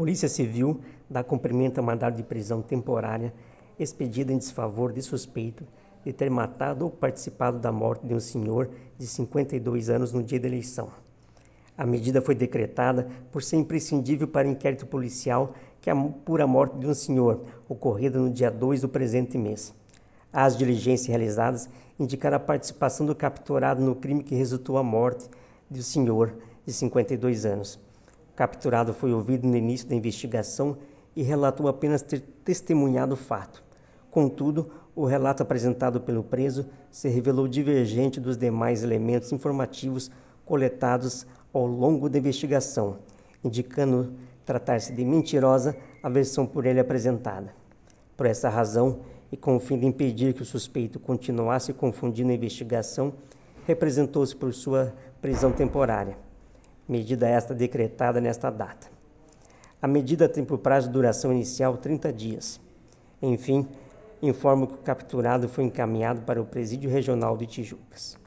Polícia Civil dá cumprimento a mandado de prisão temporária expedida em desfavor de suspeito de ter matado ou participado da morte de um senhor de 52 anos no dia da eleição. A medida foi decretada por ser imprescindível para o inquérito policial que apura a morte de um senhor, ocorrida no dia 2 do presente mês. As diligências realizadas indicaram a participação do capturado no crime que resultou a morte do senhor de 52 anos. Capturado foi ouvido no início da investigação e relatou apenas ter testemunhado o fato. Contudo, o relato apresentado pelo preso se revelou divergente dos demais elementos informativos coletados ao longo da investigação, indicando tratar-se de mentirosa a versão por ele apresentada. Por essa razão, e com o fim de impedir que o suspeito continuasse confundindo a investigação, representou-se por sua prisão temporária, medida esta decretada nesta data. A medida tem por prazo de duração inicial 30 dias. Enfim, informo que o capturado foi encaminhado para o Presídio Regional de Tijucas.